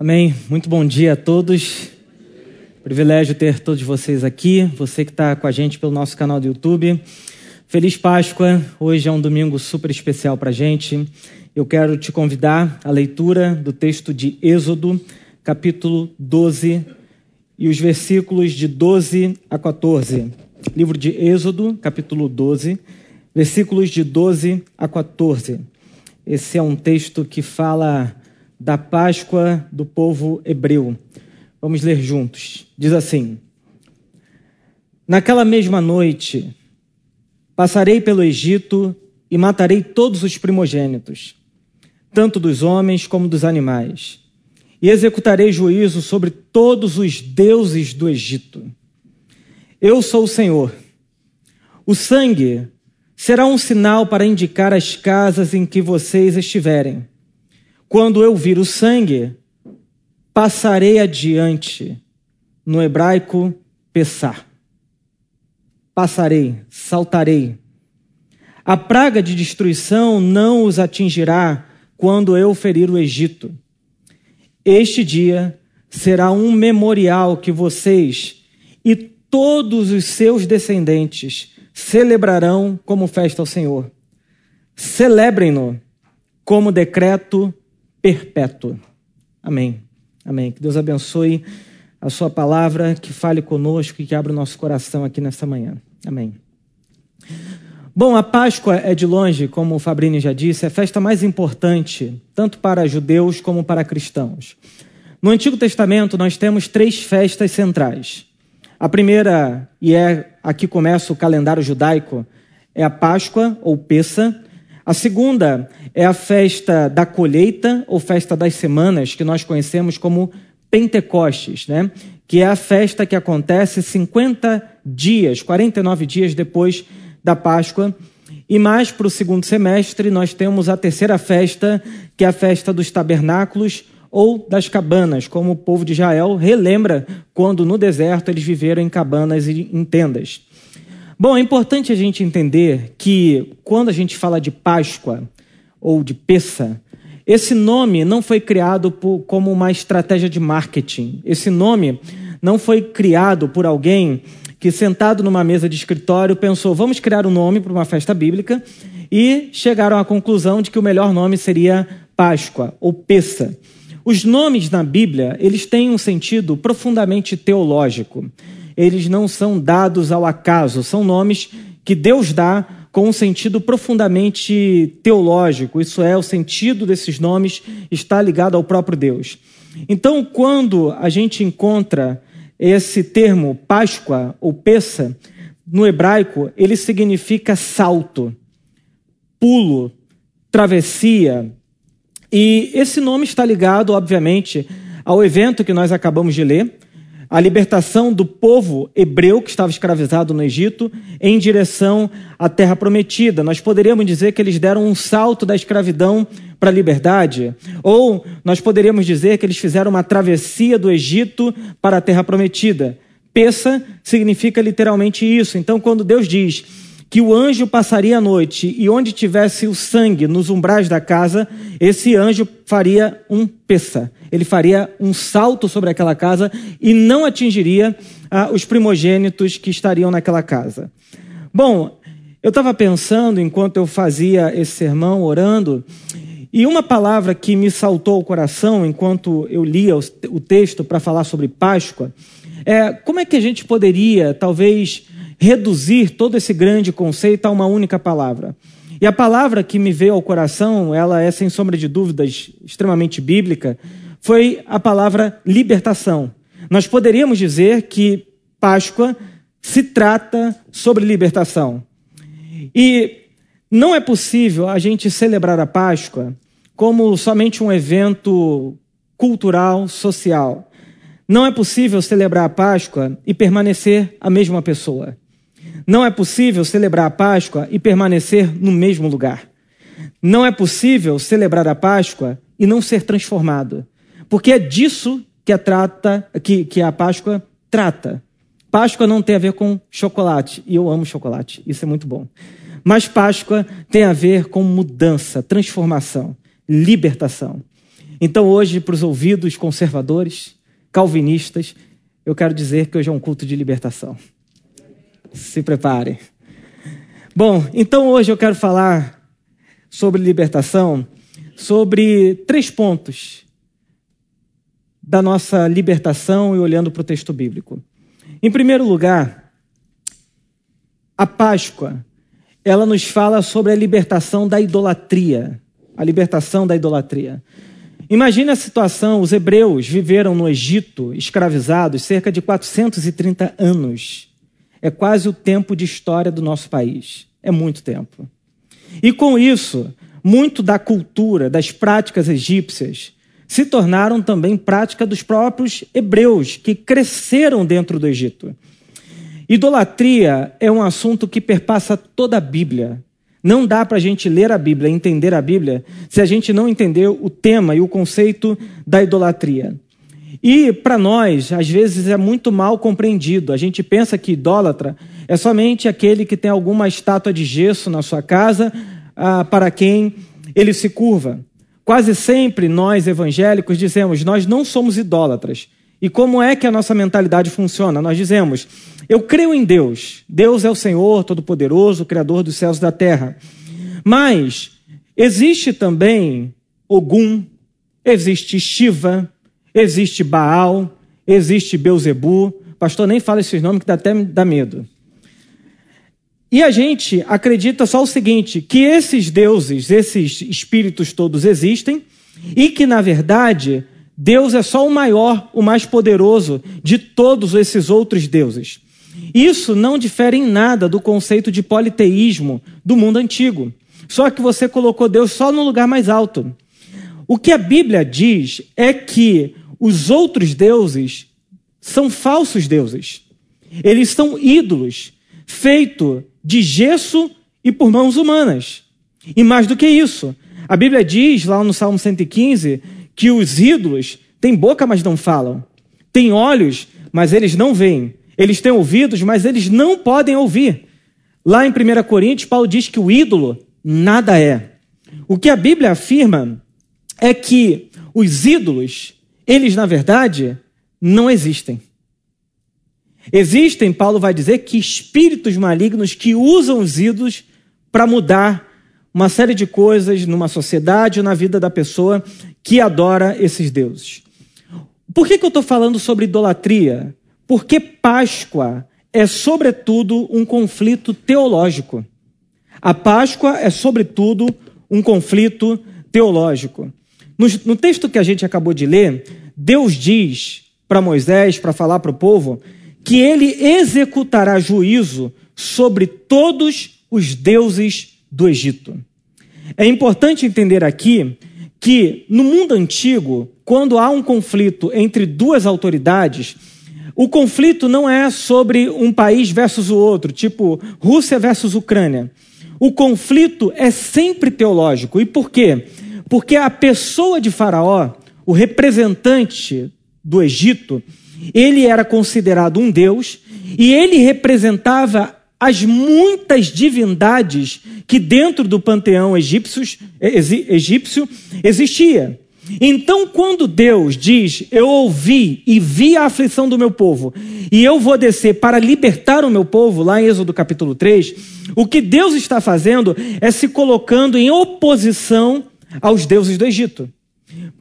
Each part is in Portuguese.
Amém. Muito bom dia a todos. Privilégio ter todos vocês aqui. Você que está com a gente pelo nosso canal do YouTube. Feliz Páscoa. Hoje é um domingo super especial para a gente. Eu quero te convidar à leitura do texto de Êxodo, capítulo 12, e os versículos de 12 a 14. Livro de Êxodo, capítulo 12, versículos de 12 a 14. Esse é um texto que fala da Páscoa do povo hebreu. Vamos ler juntos. Diz assim: Naquela mesma noite, passarei pelo Egito e matarei todos os primogênitos, tanto dos homens como dos animais, e executarei juízo sobre todos os deuses do Egito. Eu sou o Senhor. O sangue será um sinal para indicar as casas em que vocês estiverem. Quando eu vir o sangue, passarei adiante. No hebraico, pensar. Passarei, saltarei. A praga de destruição não os atingirá quando eu ferir o Egito. Este dia será um memorial que vocês e todos os seus descendentes celebrarão como festa ao Senhor. Celebrem-no como decreto perpétuo. Amém. Amém. Que Deus abençoe a sua palavra, que fale conosco e que abra o nosso coração aqui nesta manhã. Amém. Bom, a Páscoa é de longe, como o Fabrini já disse, a festa mais importante, tanto para judeus como para cristãos. No Antigo Testamento, nós temos três festas centrais. A primeira, e é aqui começa o calendário judaico, é a Páscoa ou Pessa. A segunda é a festa da colheita ou festa das semanas, que nós conhecemos como Pentecostes, né? que é a festa que acontece 50 dias, 49 dias depois da Páscoa. E mais para o segundo semestre, nós temos a terceira festa, que é a festa dos tabernáculos ou das cabanas, como o povo de Israel relembra quando no deserto eles viveram em cabanas e em tendas. Bom, é importante a gente entender que quando a gente fala de Páscoa ou de Pessa, esse nome não foi criado por, como uma estratégia de marketing. Esse nome não foi criado por alguém que, sentado numa mesa de escritório, pensou: vamos criar um nome para uma festa bíblica, e chegaram à conclusão de que o melhor nome seria Páscoa ou Pessa. Os nomes na Bíblia, eles têm um sentido profundamente teológico. Eles não são dados ao acaso, são nomes que Deus dá com um sentido profundamente teológico. Isso é, o sentido desses nomes está ligado ao próprio Deus. Então, quando a gente encontra esse termo Páscoa ou Pessa, no hebraico, ele significa salto, pulo, travessia, e esse nome está ligado, obviamente, ao evento que nós acabamos de ler, a libertação do povo hebreu que estava escravizado no Egito em direção à terra prometida. Nós poderíamos dizer que eles deram um salto da escravidão para a liberdade, ou nós poderíamos dizer que eles fizeram uma travessia do Egito para a terra prometida. Peça significa literalmente isso. Então, quando Deus diz que o anjo passaria a noite e onde tivesse o sangue nos umbrais da casa, esse anjo faria um peça. Ele faria um salto sobre aquela casa e não atingiria ah, os primogênitos que estariam naquela casa. Bom, eu estava pensando enquanto eu fazia esse sermão, orando, e uma palavra que me saltou ao coração enquanto eu lia o texto para falar sobre Páscoa é como é que a gente poderia, talvez, reduzir todo esse grande conceito a uma única palavra. E a palavra que me veio ao coração, ela é sem sombra de dúvidas extremamente bíblica, foi a palavra libertação. Nós poderíamos dizer que Páscoa se trata sobre libertação. E não é possível a gente celebrar a Páscoa como somente um evento cultural, social. Não é possível celebrar a Páscoa e permanecer a mesma pessoa. Não é possível celebrar a Páscoa e permanecer no mesmo lugar. Não é possível celebrar a Páscoa e não ser transformado. Porque é disso que a, trata, que, que a Páscoa trata. Páscoa não tem a ver com chocolate, e eu amo chocolate, isso é muito bom. Mas Páscoa tem a ver com mudança, transformação, libertação. Então, hoje, para os ouvidos conservadores, calvinistas, eu quero dizer que hoje é um culto de libertação. Se preparem. Bom, então hoje eu quero falar sobre libertação, sobre três pontos da nossa libertação e olhando para o texto bíblico. Em primeiro lugar, a Páscoa, ela nos fala sobre a libertação da idolatria, a libertação da idolatria. Imagine a situação: os hebreus viveram no Egito escravizados cerca de 430 anos. É quase o tempo de história do nosso país. É muito tempo. E com isso, muito da cultura, das práticas egípcias, se tornaram também prática dos próprios hebreus, que cresceram dentro do Egito. Idolatria é um assunto que perpassa toda a Bíblia. Não dá para a gente ler a Bíblia, entender a Bíblia, se a gente não entender o tema e o conceito da idolatria. E para nós, às vezes é muito mal compreendido. A gente pensa que idólatra é somente aquele que tem alguma estátua de gesso na sua casa ah, para quem ele se curva. Quase sempre nós evangélicos dizemos: nós não somos idólatras. E como é que a nossa mentalidade funciona? Nós dizemos: eu creio em Deus. Deus é o Senhor Todo-Poderoso, Criador dos céus e da terra. Mas existe também Ogum, existe Shiva, existe Baal, existe Beuzebu. Pastor, nem fala esses nomes que dá até dá medo. E a gente acredita só o seguinte: que esses deuses, esses espíritos todos existem e que, na verdade, Deus é só o maior, o mais poderoso de todos esses outros deuses. Isso não difere em nada do conceito de politeísmo do mundo antigo. Só que você colocou Deus só no lugar mais alto. O que a Bíblia diz é que os outros deuses são falsos deuses. Eles são ídolos, feitos de gesso e por mãos humanas. E mais do que isso, a Bíblia diz lá no Salmo 115 que os ídolos têm boca, mas não falam, têm olhos, mas eles não veem, eles têm ouvidos, mas eles não podem ouvir. Lá em 1 Coríntios, Paulo diz que o ídolo nada é. O que a Bíblia afirma é que os ídolos, eles na verdade não existem. Existem, Paulo vai dizer, que espíritos malignos que usam os ídolos para mudar uma série de coisas numa sociedade ou na vida da pessoa que adora esses deuses. Por que, que eu estou falando sobre idolatria? Porque Páscoa é, sobretudo, um conflito teológico. A Páscoa é, sobretudo, um conflito teológico. No, no texto que a gente acabou de ler, Deus diz para Moisés, para falar para o povo, que ele executará juízo sobre todos os deuses do Egito. É importante entender aqui que no mundo antigo, quando há um conflito entre duas autoridades, o conflito não é sobre um país versus o outro, tipo Rússia versus Ucrânia. O conflito é sempre teológico. E por quê? Porque a pessoa de Faraó, o representante do Egito, ele era considerado um deus e ele representava as muitas divindades que dentro do panteão egípcio, egípcio existia. Então, quando Deus diz: Eu ouvi e vi a aflição do meu povo, e eu vou descer para libertar o meu povo, lá em Êxodo capítulo 3, o que Deus está fazendo é se colocando em oposição aos deuses do Egito.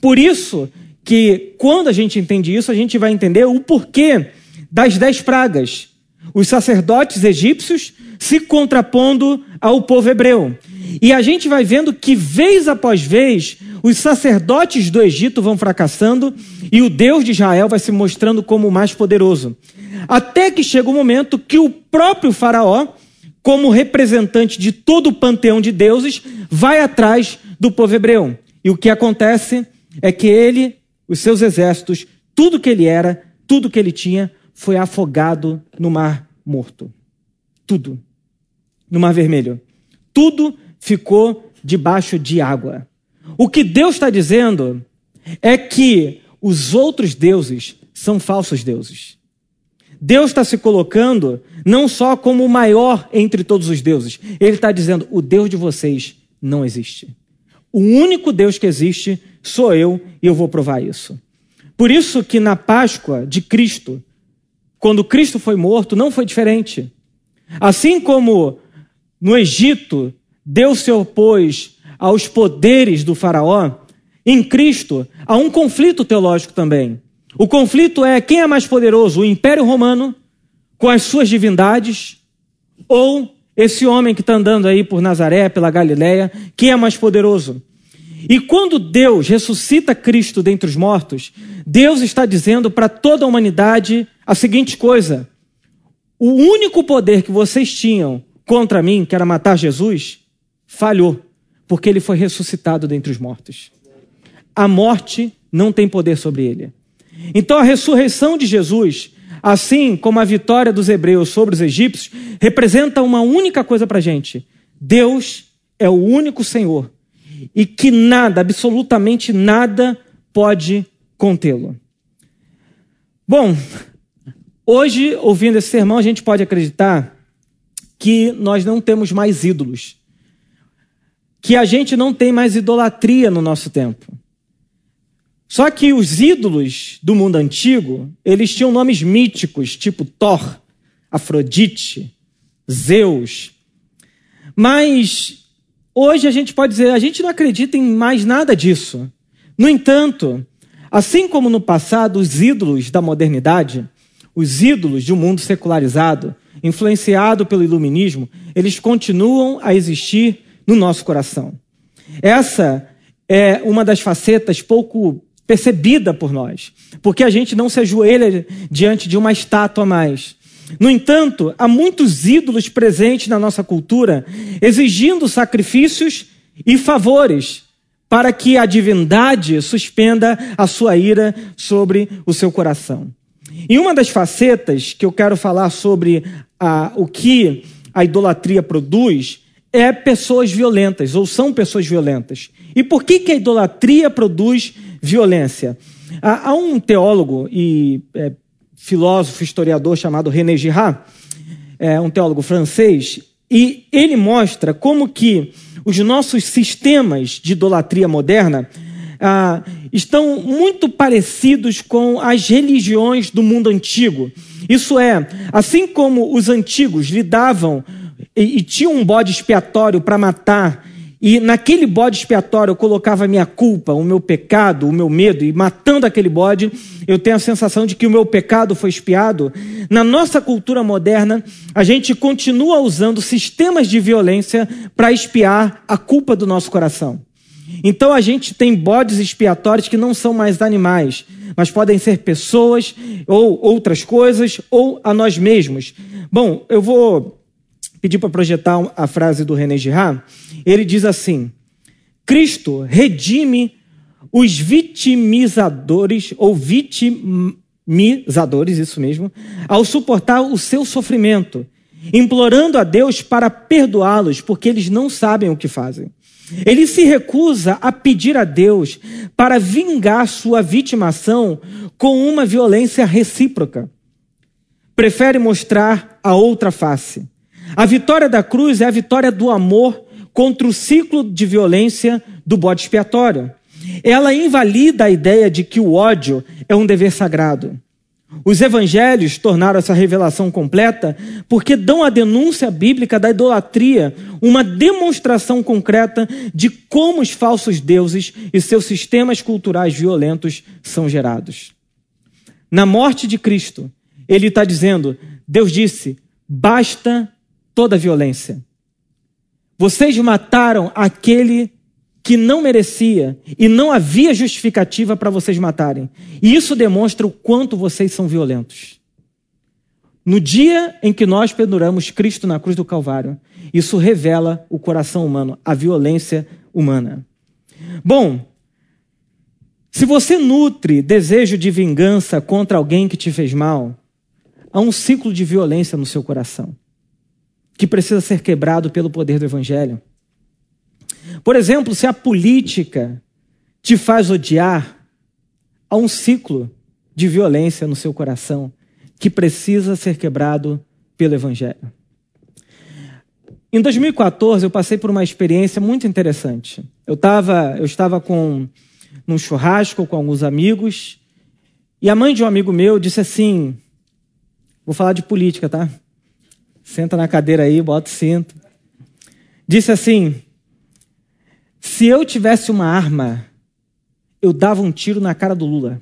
Por isso que quando a gente entende isso, a gente vai entender o porquê das dez pragas. Os sacerdotes egípcios se contrapondo ao povo hebreu. E a gente vai vendo que, vez após vez, os sacerdotes do Egito vão fracassando e o Deus de Israel vai se mostrando como o mais poderoso. Até que chega o momento que o próprio Faraó, como representante de todo o panteão de deuses, vai atrás do povo hebreu. E o que acontece é que ele os seus exércitos, tudo que ele era, tudo que ele tinha, foi afogado no Mar Morto. Tudo. No Mar Vermelho. Tudo ficou debaixo de água. O que Deus está dizendo é que os outros deuses são falsos deuses. Deus está se colocando não só como o maior entre todos os deuses, ele está dizendo: o Deus de vocês não existe. O único Deus que existe sou eu e eu vou provar isso. Por isso que na Páscoa de Cristo, quando Cristo foi morto, não foi diferente. Assim como no Egito Deus se opôs aos poderes do Faraó, em Cristo há um conflito teológico também. O conflito é quem é mais poderoso, o Império Romano, com as suas divindades, ou esse homem que está andando aí por Nazaré, pela Galiléia, quem é mais poderoso? E quando Deus ressuscita Cristo dentre os mortos, Deus está dizendo para toda a humanidade a seguinte coisa: o único poder que vocês tinham contra mim, que era matar Jesus, falhou, porque ele foi ressuscitado dentre os mortos. A morte não tem poder sobre ele. Então a ressurreição de Jesus, assim como a vitória dos hebreus sobre os egípcios, representa uma única coisa para a gente: Deus é o único Senhor e que nada, absolutamente nada, pode contê-lo. Bom, hoje, ouvindo esse sermão, a gente pode acreditar que nós não temos mais ídolos, que a gente não tem mais idolatria no nosso tempo. Só que os ídolos do mundo antigo, eles tinham nomes míticos, tipo Thor, Afrodite, Zeus. Mas hoje a gente pode dizer, a gente não acredita em mais nada disso. No entanto, assim como no passado, os ídolos da modernidade, os ídolos de um mundo secularizado, influenciado pelo iluminismo, eles continuam a existir no nosso coração. Essa é uma das facetas pouco percebida por nós, porque a gente não se ajoelha diante de uma estátua mais. No entanto, há muitos ídolos presentes na nossa cultura, exigindo sacrifícios e favores para que a divindade suspenda a sua ira sobre o seu coração. E uma das facetas que eu quero falar sobre a, o que a idolatria produz é pessoas violentas, ou são pessoas violentas. E por que, que a idolatria produz violência? Há, há um teólogo e é, filósofo, historiador chamado René Girard, é, um teólogo francês, e ele mostra como que os nossos sistemas de idolatria moderna ah, estão muito parecidos com as religiões do mundo antigo. Isso é, assim como os antigos lidavam e, e tinham um bode expiatório para matar, e naquele bode expiatório eu colocava a minha culpa, o meu pecado, o meu medo, e matando aquele bode, eu tenho a sensação de que o meu pecado foi expiado. Na nossa cultura moderna, a gente continua usando sistemas de violência para expiar a culpa do nosso coração. Então a gente tem bodes expiatórios que não são mais animais, mas podem ser pessoas ou outras coisas ou a nós mesmos. Bom, eu vou pedir para projetar a frase do René Girard. Ele diz assim: Cristo redime os vitimizadores ou vitimizadores, isso mesmo, ao suportar o seu sofrimento, implorando a Deus para perdoá-los, porque eles não sabem o que fazem. Ele se recusa a pedir a Deus para vingar sua vitimação com uma violência recíproca. Prefere mostrar a outra face. A vitória da cruz é a vitória do amor contra o ciclo de violência do bode expiatório. Ela invalida a ideia de que o ódio é um dever sagrado. Os evangelhos tornaram essa revelação completa porque dão à denúncia bíblica da idolatria uma demonstração concreta de como os falsos deuses e seus sistemas culturais violentos são gerados. Na morte de Cristo, ele está dizendo: Deus disse, basta toda violência. Vocês mataram aquele que não merecia e não havia justificativa para vocês matarem. E isso demonstra o quanto vocês são violentos. No dia em que nós penduramos Cristo na cruz do Calvário, isso revela o coração humano, a violência humana. Bom, se você nutre desejo de vingança contra alguém que te fez mal, há um ciclo de violência no seu coração que precisa ser quebrado pelo poder do Evangelho. Por exemplo, se a política te faz odiar, há um ciclo de violência no seu coração que precisa ser quebrado pelo Evangelho. Em 2014, eu passei por uma experiência muito interessante. Eu, tava, eu estava com num churrasco com alguns amigos e a mãe de um amigo meu disse assim: Vou falar de política, tá? Senta na cadeira aí, bota o cinto. Disse assim: Se eu tivesse uma arma, eu dava um tiro na cara do Lula.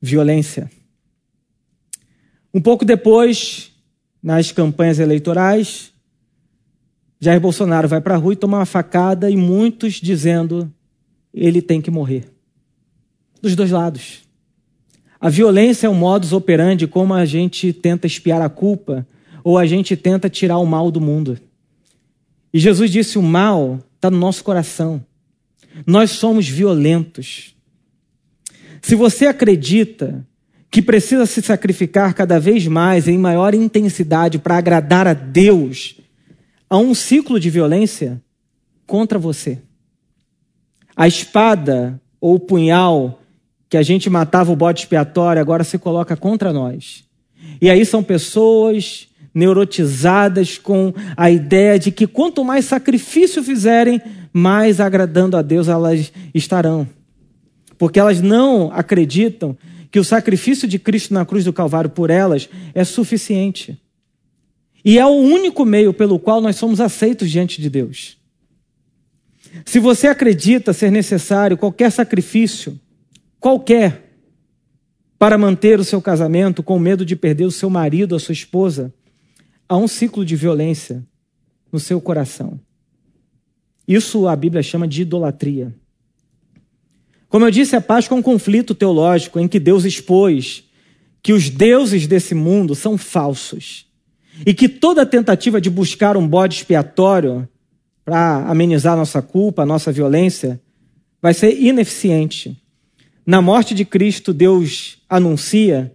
Violência. Um pouco depois, nas campanhas eleitorais, Jair Bolsonaro vai para a rua e toma uma facada e muitos dizendo ele tem que morrer. Dos dois lados. A violência é um modus operandi como a gente tenta espiar a culpa ou a gente tenta tirar o mal do mundo. E Jesus disse: o mal está no nosso coração. Nós somos violentos. Se você acredita que precisa se sacrificar cada vez mais em maior intensidade para agradar a Deus, há um ciclo de violência contra você. A espada ou o punhal que a gente matava o bode expiatório agora se coloca contra nós. E aí são pessoas neurotizadas com a ideia de que quanto mais sacrifício fizerem, mais agradando a Deus elas estarão. Porque elas não acreditam que o sacrifício de Cristo na cruz do Calvário por elas é suficiente. E é o único meio pelo qual nós somos aceitos diante de Deus. Se você acredita ser necessário qualquer sacrifício, qualquer, para manter o seu casamento com medo de perder o seu marido a sua esposa, há um ciclo de violência no seu coração. Isso a Bíblia chama de idolatria. Como eu disse, a Páscoa é um conflito teológico em que Deus expôs que os deuses desse mundo são falsos e que toda tentativa de buscar um bode expiatório para amenizar nossa culpa, nossa violência, vai ser ineficiente. Na morte de Cristo, Deus anuncia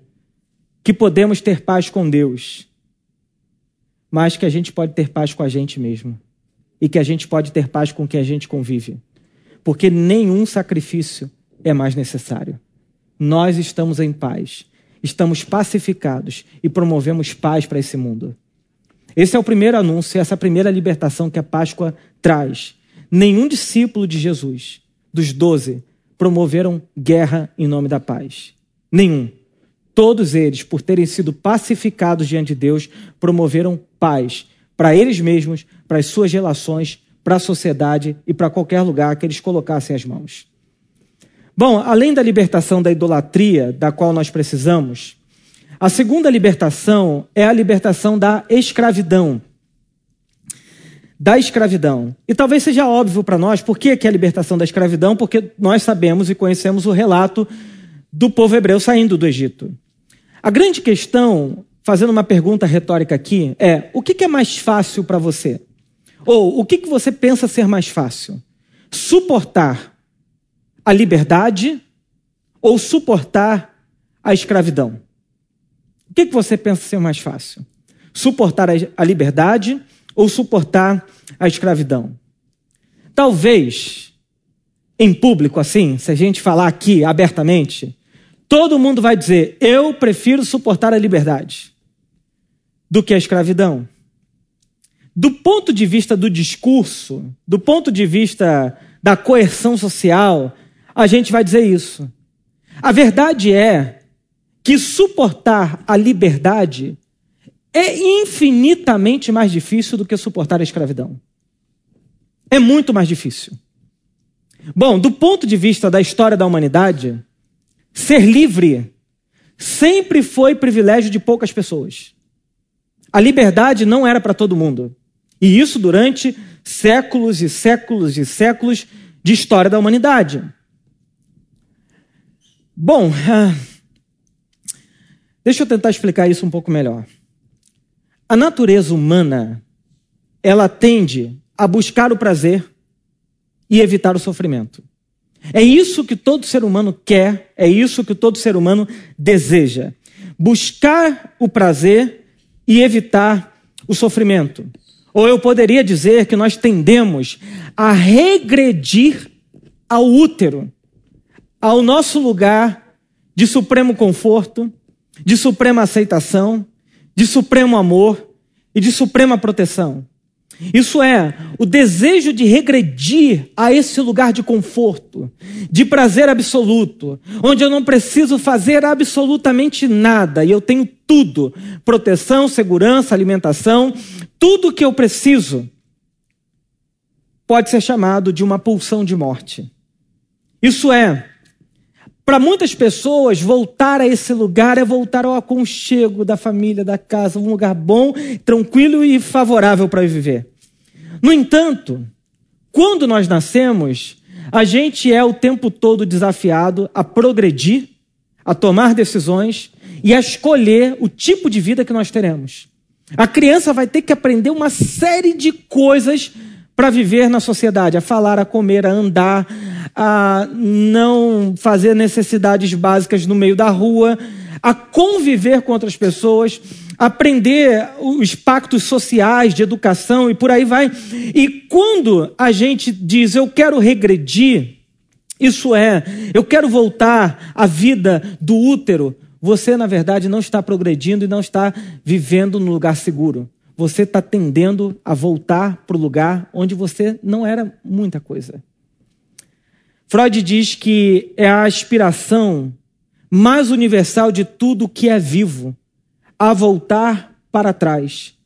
que podemos ter paz com Deus, mas que a gente pode ter paz com a gente mesmo e que a gente pode ter paz com quem a gente convive porque nenhum sacrifício é mais necessário. Nós estamos em paz, estamos pacificados e promovemos paz para esse mundo. Esse é o primeiro anúncio, essa primeira libertação que a Páscoa traz. Nenhum discípulo de Jesus, dos doze, promoveram guerra em nome da paz. Nenhum. Todos eles, por terem sido pacificados diante de Deus, promoveram paz para eles mesmos, para as suas relações para a sociedade e para qualquer lugar que eles colocassem as mãos. Bom, além da libertação da idolatria, da qual nós precisamos, a segunda libertação é a libertação da escravidão. Da escravidão. E talvez seja óbvio para nós por que, que é a libertação da escravidão, porque nós sabemos e conhecemos o relato do povo hebreu saindo do Egito. A grande questão, fazendo uma pergunta retórica aqui, é: o que é mais fácil para você? Ou o que, que você pensa ser mais fácil? Suportar a liberdade ou suportar a escravidão? O que, que você pensa ser mais fácil? Suportar a liberdade ou suportar a escravidão? Talvez, em público assim, se a gente falar aqui abertamente, todo mundo vai dizer: eu prefiro suportar a liberdade do que a escravidão. Do ponto de vista do discurso, do ponto de vista da coerção social, a gente vai dizer isso. A verdade é que suportar a liberdade é infinitamente mais difícil do que suportar a escravidão. É muito mais difícil. Bom, do ponto de vista da história da humanidade, ser livre sempre foi privilégio de poucas pessoas. A liberdade não era para todo mundo. E isso durante séculos e séculos e séculos de história da humanidade. Bom, ah, deixa eu tentar explicar isso um pouco melhor. A natureza humana, ela tende a buscar o prazer e evitar o sofrimento. É isso que todo ser humano quer, é isso que todo ser humano deseja. Buscar o prazer e evitar o sofrimento. Ou eu poderia dizer que nós tendemos a regredir ao útero, ao nosso lugar de supremo conforto, de suprema aceitação, de supremo amor e de suprema proteção. Isso é, o desejo de regredir a esse lugar de conforto, de prazer absoluto, onde eu não preciso fazer absolutamente nada e eu tenho tudo: proteção, segurança, alimentação, tudo que eu preciso, pode ser chamado de uma pulsão de morte. Isso é, para muitas pessoas, voltar a esse lugar é voltar ao aconchego da família, da casa, um lugar bom, tranquilo e favorável para viver. No entanto, quando nós nascemos, a gente é o tempo todo desafiado a progredir, a tomar decisões e a escolher o tipo de vida que nós teremos. A criança vai ter que aprender uma série de coisas para viver na sociedade, a falar, a comer, a andar, a não fazer necessidades básicas no meio da rua, a conviver com outras pessoas, aprender os pactos sociais de educação e por aí vai. E quando a gente diz eu quero regredir, isso é, eu quero voltar à vida do útero, você na verdade não está progredindo e não está vivendo no lugar seguro. Você está tendendo a voltar para o lugar onde você não era muita coisa. Freud diz que é a aspiração mais universal de tudo que é vivo a voltar para trás,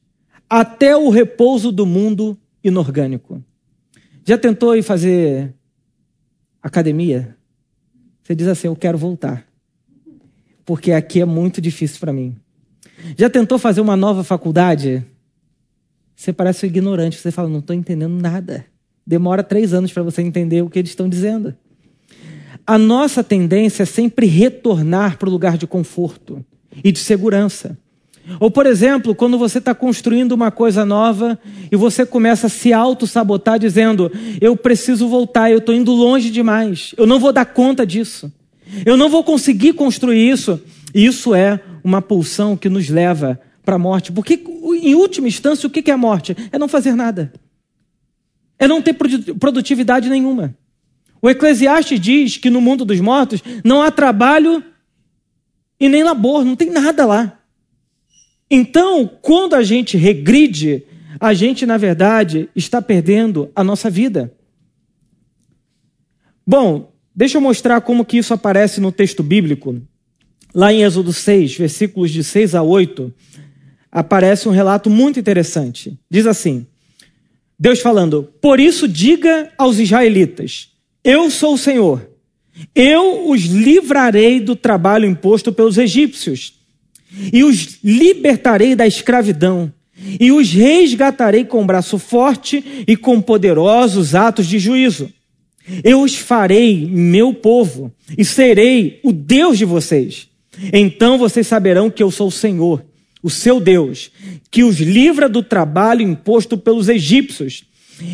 até o repouso do mundo inorgânico. Já tentou ir fazer academia? Você diz assim: Eu quero voltar, porque aqui é muito difícil para mim. Já tentou fazer uma nova faculdade? Você parece um ignorante, você fala: Não estou entendendo nada. Demora três anos para você entender o que eles estão dizendo. A nossa tendência é sempre retornar para o lugar de conforto e de segurança. Ou, por exemplo, quando você está construindo uma coisa nova e você começa a se auto-sabotar dizendo: Eu preciso voltar, eu estou indo longe demais, eu não vou dar conta disso, eu não vou conseguir construir isso. Isso é uma pulsão que nos leva para a morte. Porque, em última instância, o que é a morte? É não fazer nada, é não ter produtividade nenhuma. O Eclesiastes diz que no mundo dos mortos não há trabalho e nem labor, não tem nada lá. Então, quando a gente regride, a gente, na verdade, está perdendo a nossa vida. Bom, deixa eu mostrar como que isso aparece no texto bíblico. Lá em Êxodo 6, versículos de 6 a 8, aparece um relato muito interessante. Diz assim: Deus falando: Por isso diga aos israelitas: eu sou o Senhor. Eu os livrarei do trabalho imposto pelos egípcios, e os libertarei da escravidão, e os resgatarei com braço forte e com poderosos atos de juízo. Eu os farei meu povo, e serei o Deus de vocês. Então vocês saberão que eu sou o Senhor, o seu Deus, que os livra do trabalho imposto pelos egípcios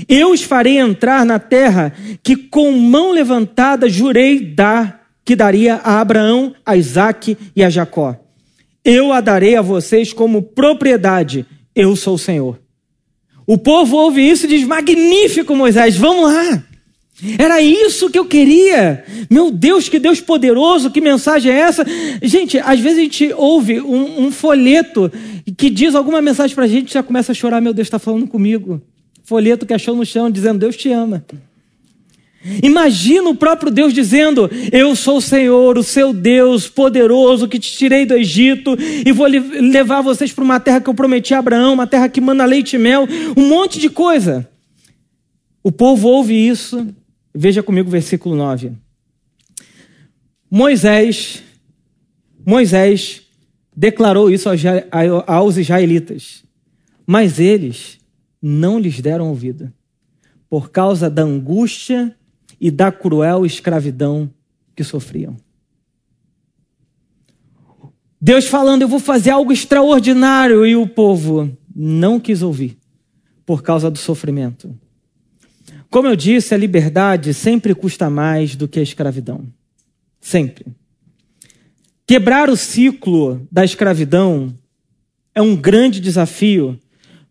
eu os farei entrar na terra que com mão levantada jurei dar, que daria a Abraão, a Isaque e a Jacó. Eu a darei a vocês como propriedade. Eu sou o Senhor. O povo ouve isso e diz: Magnífico, Moisés, vamos lá. Era isso que eu queria. Meu Deus, que Deus poderoso, que mensagem é essa? Gente, às vezes a gente ouve um, um folheto que diz alguma mensagem para a gente e já começa a chorar: Meu Deus está falando comigo folheto que achou no chão dizendo: Deus te ama. Imagina o próprio Deus dizendo: Eu sou o Senhor, o seu Deus poderoso, que te tirei do Egito e vou levar vocês para uma terra que eu prometi a Abraão, uma terra que manda leite e mel, um monte de coisa. O povo ouve isso, veja comigo o versículo 9. Moisés, Moisés declarou isso aos israelitas, mas eles não lhes deram ouvido, por causa da angústia e da cruel escravidão que sofriam. Deus falando, eu vou fazer algo extraordinário, e o povo não quis ouvir, por causa do sofrimento. Como eu disse, a liberdade sempre custa mais do que a escravidão. Sempre. Quebrar o ciclo da escravidão é um grande desafio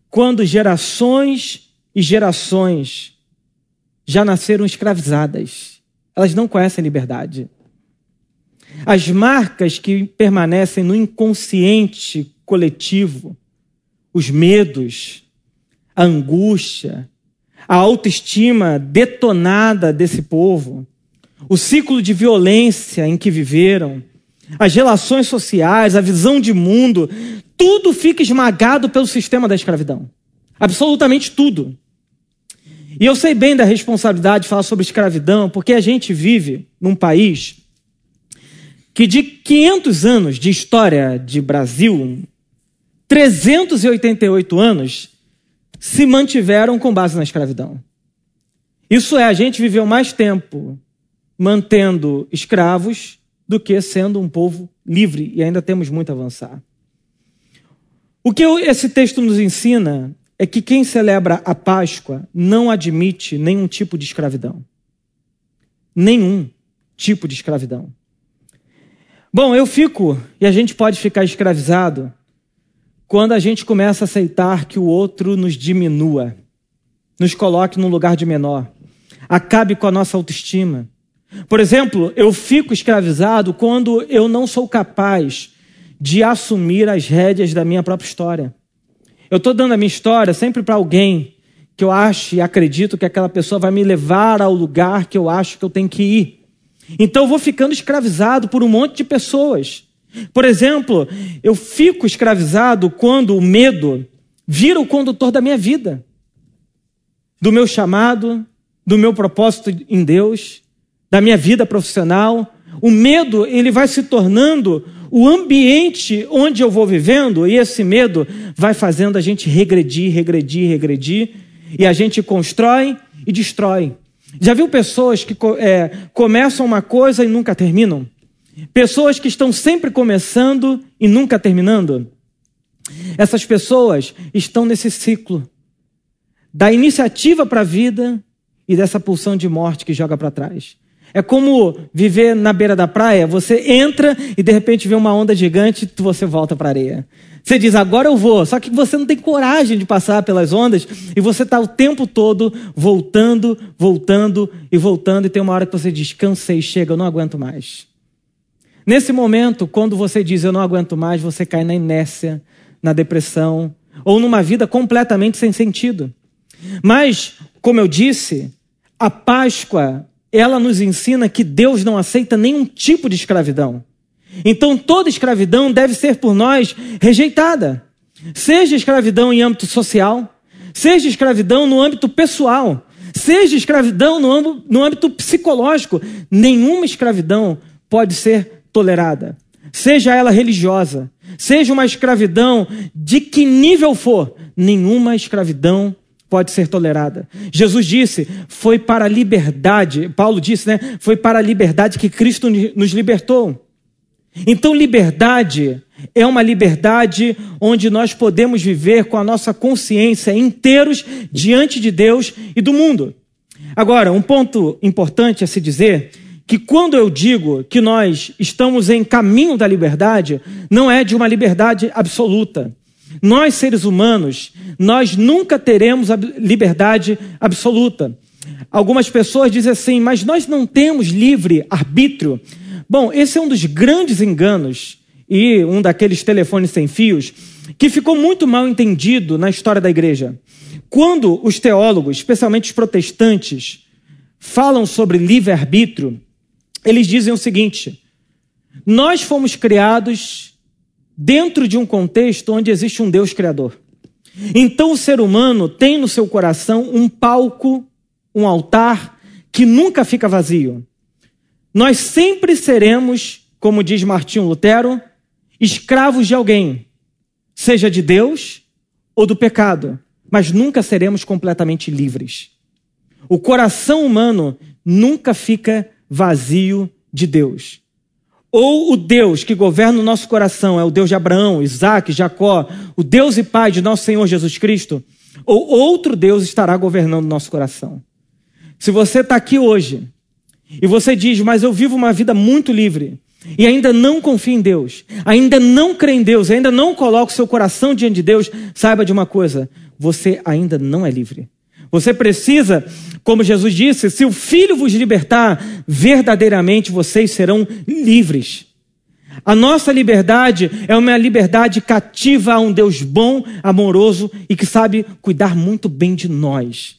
quando gerações e gerações já nasceram escravizadas. Elas não conhecem liberdade. As marcas que permanecem no inconsciente coletivo, os medos, a angústia, a autoestima detonada desse povo, o ciclo de violência em que viveram, as relações sociais, a visão de mundo, tudo fica esmagado pelo sistema da escravidão. Absolutamente tudo. E eu sei bem da responsabilidade de falar sobre escravidão, porque a gente vive num país que de 500 anos de história de Brasil, 388 anos se mantiveram com base na escravidão. Isso é, a gente viveu mais tempo mantendo escravos do que sendo um povo livre, e ainda temos muito a avançar. O que esse texto nos ensina é que quem celebra a Páscoa não admite nenhum tipo de escravidão. Nenhum tipo de escravidão. Bom, eu fico, e a gente pode ficar escravizado, quando a gente começa a aceitar que o outro nos diminua, nos coloque num lugar de menor, acabe com a nossa autoestima. Por exemplo, eu fico escravizado quando eu não sou capaz de assumir as rédeas da minha própria história. Eu estou dando a minha história sempre para alguém que eu acho e acredito que aquela pessoa vai me levar ao lugar que eu acho que eu tenho que ir. Então eu vou ficando escravizado por um monte de pessoas. Por exemplo, eu fico escravizado quando o medo vira o condutor da minha vida, do meu chamado, do meu propósito em Deus, da minha vida profissional. O medo, ele vai se tornando o ambiente onde eu vou vivendo, e esse medo vai fazendo a gente regredir, regredir, regredir, e a gente constrói e destrói. Já viu pessoas que é, começam uma coisa e nunca terminam? Pessoas que estão sempre começando e nunca terminando? Essas pessoas estão nesse ciclo da iniciativa para a vida e dessa pulsão de morte que joga para trás. É como viver na beira da praia, você entra e de repente vê uma onda gigante e você volta para a areia. Você diz, agora eu vou, só que você não tem coragem de passar pelas ondas e você está o tempo todo voltando, voltando e voltando e tem uma hora que você diz, cansei, chega, eu não aguento mais. Nesse momento, quando você diz eu não aguento mais, você cai na inércia, na depressão ou numa vida completamente sem sentido. Mas, como eu disse, a Páscoa ela nos ensina que Deus não aceita nenhum tipo de escravidão. Então toda escravidão deve ser por nós rejeitada. Seja escravidão em âmbito social, seja escravidão no âmbito pessoal, seja escravidão no âmbito, psicológico, nenhuma escravidão pode ser tolerada. Seja ela religiosa, seja uma escravidão de que nível for, nenhuma escravidão pode ser tolerada. Jesus disse: foi para a liberdade, Paulo disse, né? Foi para a liberdade que Cristo nos libertou. Então, liberdade é uma liberdade onde nós podemos viver com a nossa consciência inteiros diante de Deus e do mundo. Agora, um ponto importante a se dizer que quando eu digo que nós estamos em caminho da liberdade, não é de uma liberdade absoluta. Nós, seres humanos, nós nunca teremos a liberdade absoluta. Algumas pessoas dizem assim, mas nós não temos livre arbítrio. Bom, esse é um dos grandes enganos e um daqueles telefones sem fios que ficou muito mal entendido na história da igreja. Quando os teólogos, especialmente os protestantes, falam sobre livre-arbítrio, eles dizem o seguinte: nós fomos criados dentro de um contexto onde existe um Deus criador. Então o ser humano tem no seu coração um palco, um altar que nunca fica vazio. Nós sempre seremos, como diz Martinho Lutero, escravos de alguém, seja de Deus ou do pecado, mas nunca seremos completamente livres. O coração humano nunca fica vazio de Deus. Ou o Deus que governa o nosso coração é o Deus de Abraão, Isaac, Jacó, o Deus e Pai de nosso Senhor Jesus Cristo, ou outro Deus estará governando o nosso coração. Se você está aqui hoje e você diz, mas eu vivo uma vida muito livre e ainda não confia em Deus, ainda não crê em Deus, ainda não coloca o seu coração diante de Deus, saiba de uma coisa: você ainda não é livre. Você precisa, como Jesus disse, se o Filho vos libertar, verdadeiramente vocês serão livres. A nossa liberdade é uma liberdade cativa a um Deus bom, amoroso e que sabe cuidar muito bem de nós.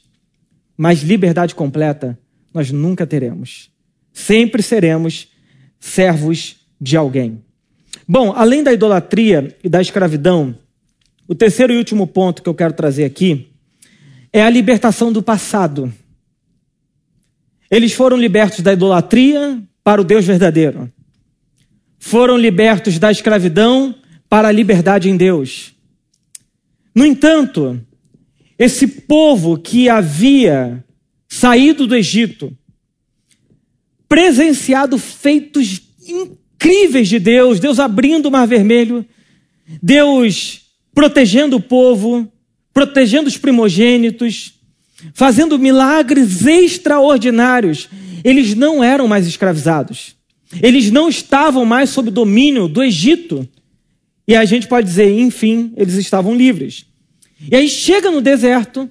Mas liberdade completa nós nunca teremos. Sempre seremos servos de alguém. Bom, além da idolatria e da escravidão, o terceiro e último ponto que eu quero trazer aqui é a libertação do passado. Eles foram libertos da idolatria para o Deus verdadeiro. Foram libertos da escravidão para a liberdade em Deus. No entanto, esse povo que havia saído do Egito, presenciado feitos incríveis de Deus, Deus abrindo o mar vermelho, Deus protegendo o povo, protegendo os primogênitos, fazendo milagres extraordinários. Eles não eram mais escravizados. Eles não estavam mais sob domínio do Egito. E a gente pode dizer, enfim, eles estavam livres. E aí chega no deserto,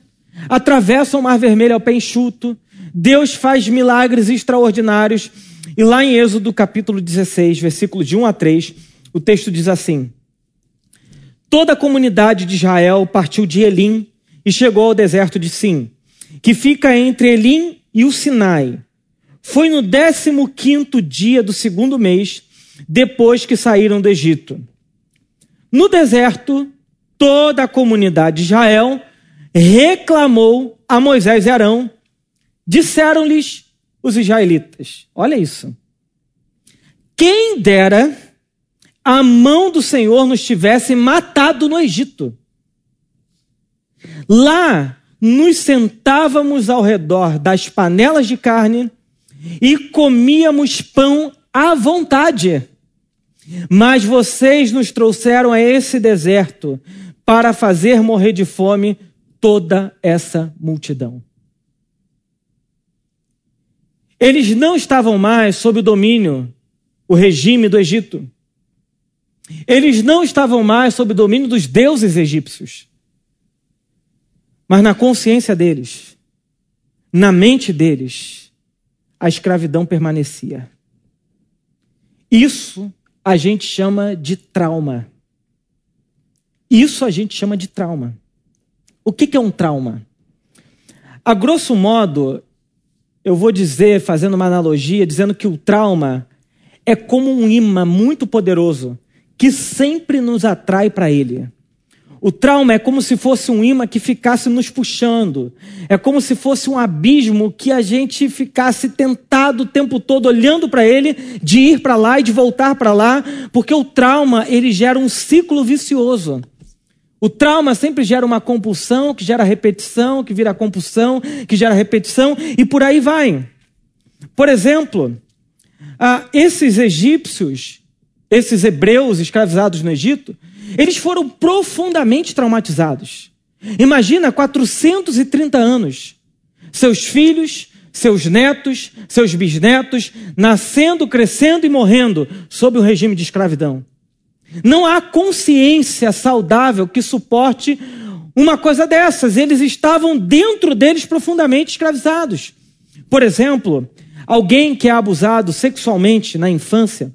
atravessa o Mar Vermelho ao pé enxuto, Deus faz milagres extraordinários. E lá em Êxodo capítulo 16, versículo de 1 a 3, o texto diz assim: Toda a comunidade de Israel partiu de Elim e chegou ao deserto de Sim, que fica entre Elim e o Sinai. Foi no 15 dia do segundo mês, depois que saíram do Egito. No deserto, toda a comunidade de Israel reclamou a Moisés e Arão. Disseram-lhes os israelitas: Olha isso. Quem dera a mão do Senhor nos tivesse matado no Egito. Lá nos sentávamos ao redor das panelas de carne e comíamos pão à vontade. Mas vocês nos trouxeram a esse deserto para fazer morrer de fome toda essa multidão. Eles não estavam mais sob o domínio, o regime do Egito. Eles não estavam mais sob o domínio dos deuses egípcios. Mas na consciência deles, na mente deles, a escravidão permanecia. Isso a gente chama de trauma. Isso a gente chama de trauma. O que é um trauma? A grosso modo, eu vou dizer, fazendo uma analogia, dizendo que o trauma é como um imã muito poderoso que sempre nos atrai para ele. O trauma é como se fosse um imã que ficasse nos puxando. É como se fosse um abismo que a gente ficasse tentado o tempo todo olhando para ele, de ir para lá e de voltar para lá, porque o trauma ele gera um ciclo vicioso. O trauma sempre gera uma compulsão, que gera repetição, que vira compulsão, que gera repetição, e por aí vai. Por exemplo, ah, esses egípcios, esses hebreus escravizados no Egito, eles foram profundamente traumatizados. Imagina 430 anos. Seus filhos, seus netos, seus bisnetos, nascendo, crescendo e morrendo sob o regime de escravidão. Não há consciência saudável que suporte uma coisa dessas. Eles estavam dentro deles profundamente escravizados. Por exemplo, alguém que é abusado sexualmente na infância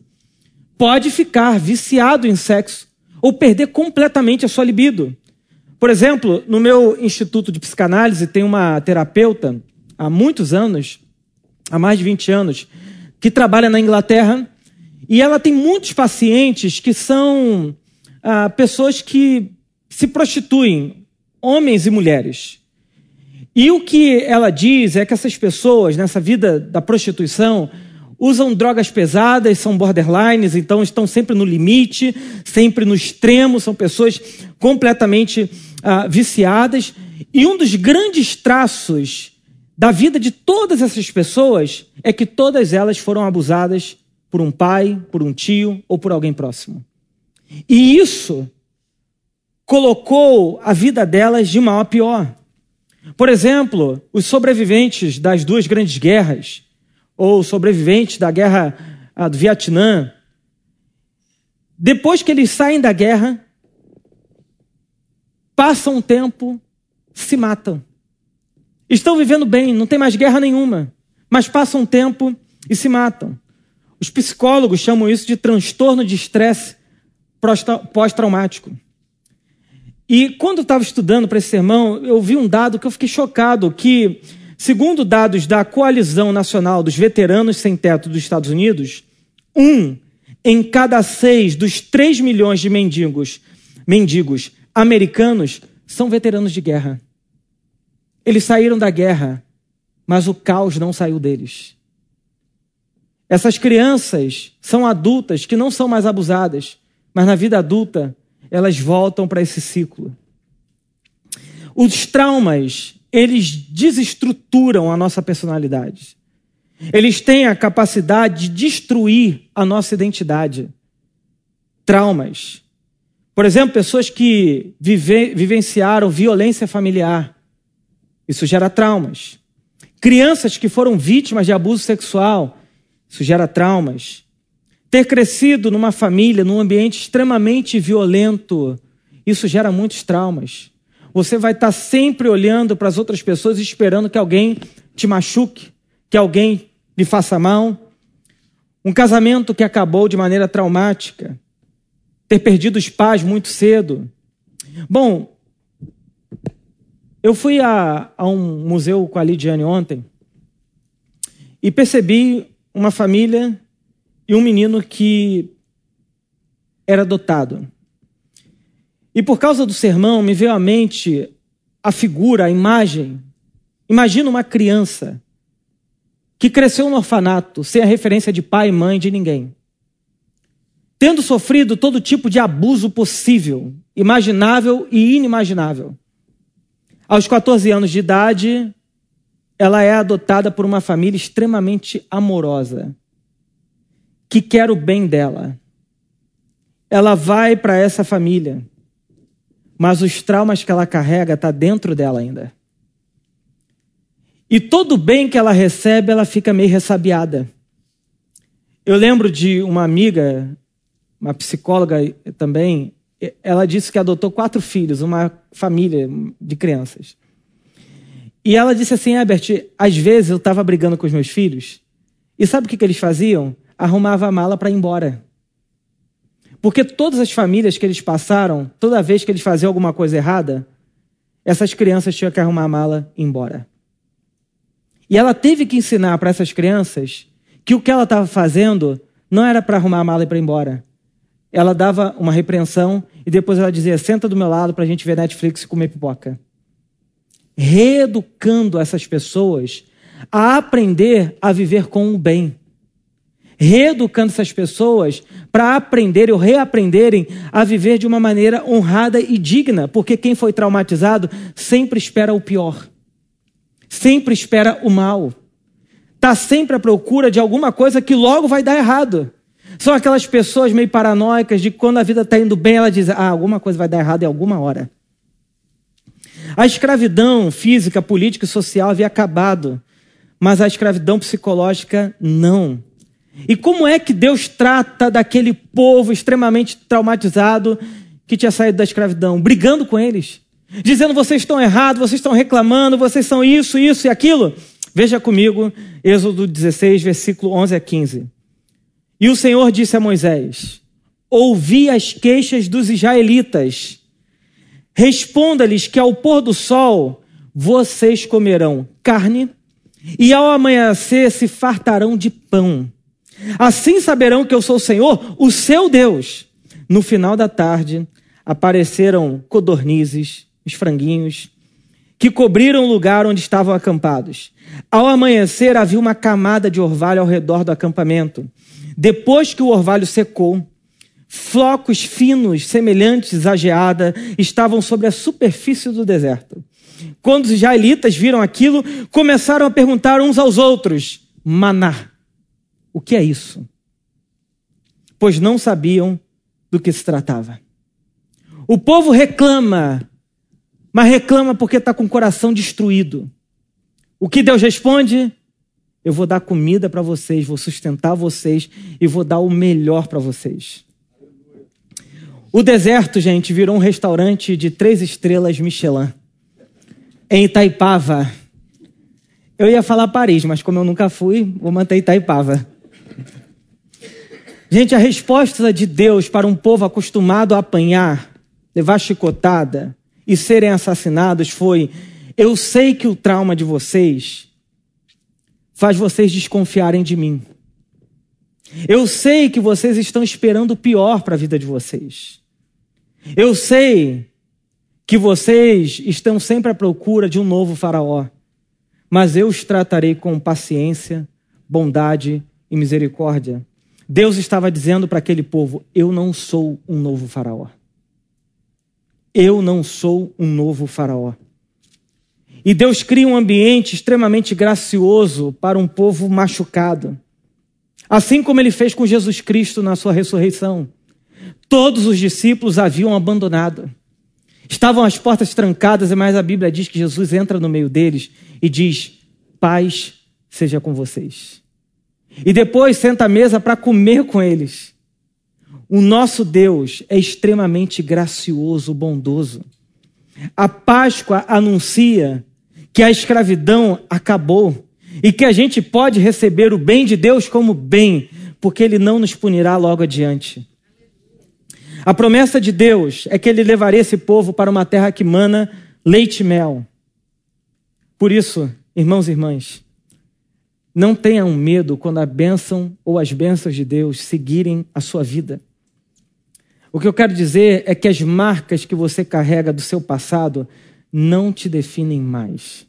pode ficar viciado em sexo ou perder completamente a sua libido. Por exemplo, no meu instituto de psicanálise tem uma terapeuta há muitos anos, há mais de 20 anos, que trabalha na Inglaterra e ela tem muitos pacientes que são ah, pessoas que se prostituem, homens e mulheres. E o que ela diz é que essas pessoas, nessa vida da prostituição, usam drogas pesadas, são borderlines, então estão sempre no limite, sempre no extremo, são pessoas completamente ah, viciadas. E um dos grandes traços da vida de todas essas pessoas é que todas elas foram abusadas por um pai, por um tio ou por alguém próximo. E isso colocou a vida delas de mal a pior. Por exemplo, os sobreviventes das duas grandes guerras, ou sobreviventes da guerra ah, do Vietnã, depois que eles saem da guerra, passam um tempo, se matam. Estão vivendo bem, não tem mais guerra nenhuma, mas passam um tempo e se matam. Os psicólogos chamam isso de transtorno de estresse pós-traumático. E quando eu estava estudando para esse sermão, eu vi um dado que eu fiquei chocado, que, segundo dados da Coalizão Nacional dos Veteranos Sem Teto dos Estados Unidos, um em cada seis dos 3 milhões de mendigos, mendigos americanos são veteranos de guerra. Eles saíram da guerra, mas o caos não saiu deles. Essas crianças são adultas que não são mais abusadas, mas na vida adulta elas voltam para esse ciclo. Os traumas, eles desestruturam a nossa personalidade. Eles têm a capacidade de destruir a nossa identidade. Traumas. Por exemplo, pessoas que vive, vivenciaram violência familiar. Isso gera traumas. Crianças que foram vítimas de abuso sexual. Isso gera traumas. Ter crescido numa família, num ambiente extremamente violento. Isso gera muitos traumas. Você vai estar sempre olhando para as outras pessoas esperando que alguém te machuque, que alguém lhe faça mal, um casamento que acabou de maneira traumática, ter perdido os pais muito cedo. Bom, eu fui a, a um museu com a Lidiane ontem e percebi uma família e um menino que era adotado. E por causa do sermão, me veio à mente a figura, a imagem. Imagina uma criança que cresceu no orfanato, sem a referência de pai mãe de ninguém, tendo sofrido todo tipo de abuso possível, imaginável e inimaginável. Aos 14 anos de idade, ela é adotada por uma família extremamente amorosa, que quer o bem dela. Ela vai para essa família, mas os traumas que ela carrega estão tá dentro dela ainda. E todo bem que ela recebe, ela fica meio ressabiada. Eu lembro de uma amiga, uma psicóloga também, ela disse que adotou quatro filhos, uma família de crianças. E ela disse assim, Herbert, às vezes eu estava brigando com os meus filhos, e sabe o que, que eles faziam? Arrumava a mala para ir embora. Porque todas as famílias que eles passaram, toda vez que eles faziam alguma coisa errada, essas crianças tinham que arrumar a mala e ir embora. E ela teve que ensinar para essas crianças que o que ela estava fazendo não era para arrumar a mala e para ir embora. Ela dava uma repreensão e depois ela dizia: senta do meu lado para a gente ver Netflix e comer pipoca. Reeducando essas pessoas a aprender a viver com o bem. Reeducando essas pessoas para aprenderem ou reaprenderem a viver de uma maneira honrada e digna, porque quem foi traumatizado sempre espera o pior sempre espera o mal. Está sempre à procura de alguma coisa que logo vai dar errado. São aquelas pessoas meio paranoicas de quando a vida está indo bem, ela diz: ah, alguma coisa vai dar errado em alguma hora. A escravidão física, política e social havia acabado, mas a escravidão psicológica não. E como é que Deus trata daquele povo extremamente traumatizado que tinha saído da escravidão? Brigando com eles dizendo vocês estão errados, vocês estão reclamando, vocês são isso, isso e aquilo. Veja comigo, Êxodo 16, versículo 11 a 15. E o Senhor disse a Moisés: Ouvi as queixas dos israelitas. Responda-lhes que ao pôr do sol vocês comerão carne e ao amanhecer se fartarão de pão. Assim saberão que eu sou o Senhor, o seu Deus. No final da tarde apareceram codornizes os franguinhos, que cobriram o lugar onde estavam acampados. Ao amanhecer, havia uma camada de orvalho ao redor do acampamento. Depois que o orvalho secou, flocos finos, semelhantes à geada, estavam sobre a superfície do deserto. Quando os israelitas viram aquilo, começaram a perguntar uns aos outros: Maná, o que é isso? Pois não sabiam do que se tratava. O povo reclama mas reclama porque está com o coração destruído. O que Deus responde? Eu vou dar comida para vocês, vou sustentar vocês e vou dar o melhor para vocês. O deserto, gente, virou um restaurante de três estrelas Michelin. Em Itaipava. Eu ia falar Paris, mas como eu nunca fui, vou manter Itaipava. Gente, a resposta de Deus para um povo acostumado a apanhar, levar chicotada e serem assassinados foi: Eu sei que o trauma de vocês faz vocês desconfiarem de mim. Eu sei que vocês estão esperando o pior para a vida de vocês. Eu sei que vocês estão sempre à procura de um novo Faraó, mas eu os tratarei com paciência, bondade e misericórdia. Deus estava dizendo para aquele povo: Eu não sou um novo Faraó. Eu não sou um novo Faraó. E Deus cria um ambiente extremamente gracioso para um povo machucado. Assim como ele fez com Jesus Cristo na sua ressurreição. Todos os discípulos haviam abandonado. Estavam as portas trancadas, mas a Bíblia diz que Jesus entra no meio deles e diz: Paz seja com vocês. E depois senta à mesa para comer com eles. O nosso Deus é extremamente gracioso, bondoso. A Páscoa anuncia que a escravidão acabou e que a gente pode receber o bem de Deus como bem, porque Ele não nos punirá logo adiante. A promessa de Deus é que Ele levaria esse povo para uma terra que mana leite e mel. Por isso, irmãos e irmãs, não tenham medo quando a bênção ou as bênçãos de Deus seguirem a sua vida. O que eu quero dizer é que as marcas que você carrega do seu passado não te definem mais.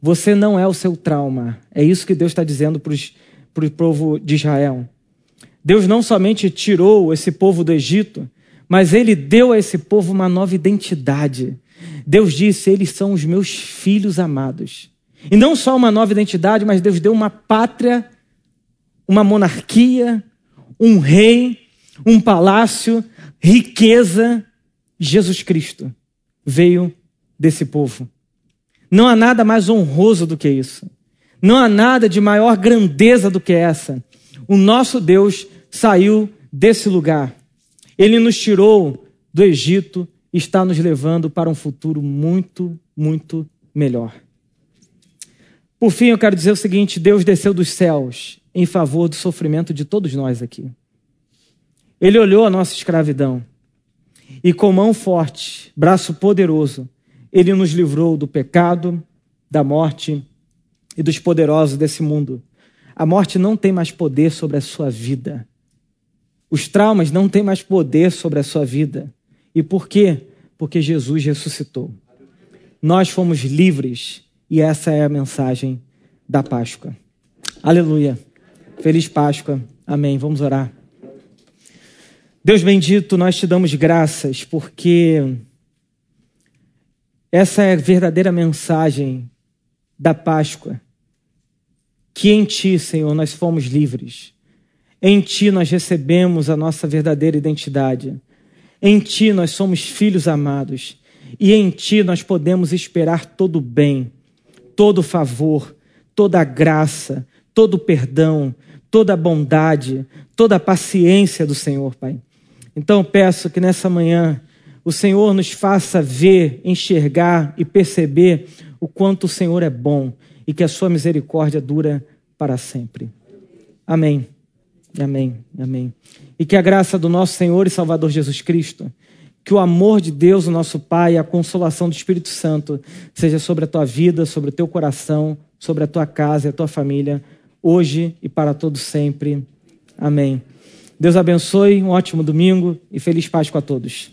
Você não é o seu trauma. É isso que Deus está dizendo para o povo de Israel. Deus não somente tirou esse povo do Egito, mas ele deu a esse povo uma nova identidade. Deus disse: Eles são os meus filhos amados. E não só uma nova identidade, mas Deus deu uma pátria, uma monarquia, um rei, um palácio, riqueza. Jesus Cristo veio desse povo. Não há nada mais honroso do que isso. Não há nada de maior grandeza do que essa. O nosso Deus saiu desse lugar. Ele nos tirou do Egito e está nos levando para um futuro muito, muito melhor. Por fim, eu quero dizer o seguinte: Deus desceu dos céus em favor do sofrimento de todos nós aqui. Ele olhou a nossa escravidão e, com mão forte, braço poderoso, ele nos livrou do pecado, da morte e dos poderosos desse mundo. A morte não tem mais poder sobre a sua vida. Os traumas não têm mais poder sobre a sua vida. E por quê? Porque Jesus ressuscitou. Nós fomos livres e essa é a mensagem da Páscoa. Aleluia. Feliz Páscoa. Amém. Vamos orar. Deus bendito, nós te damos graças porque essa é a verdadeira mensagem da Páscoa. Que em Ti, Senhor, nós fomos livres. Em Ti nós recebemos a nossa verdadeira identidade. Em Ti nós somos filhos amados. E em Ti nós podemos esperar todo o bem, todo favor, toda graça, todo perdão, toda bondade, toda paciência do Senhor, Pai. Então peço que nessa manhã o Senhor nos faça ver, enxergar e perceber o quanto o Senhor é bom e que a sua misericórdia dura para sempre. Amém. Amém. Amém. E que a graça do nosso Senhor e Salvador Jesus Cristo, que o amor de Deus, o nosso Pai, a consolação do Espírito Santo seja sobre a tua vida, sobre o teu coração, sobre a tua casa e a tua família, hoje e para todo sempre. Amém. Deus abençoe, um ótimo domingo e feliz Páscoa a todos.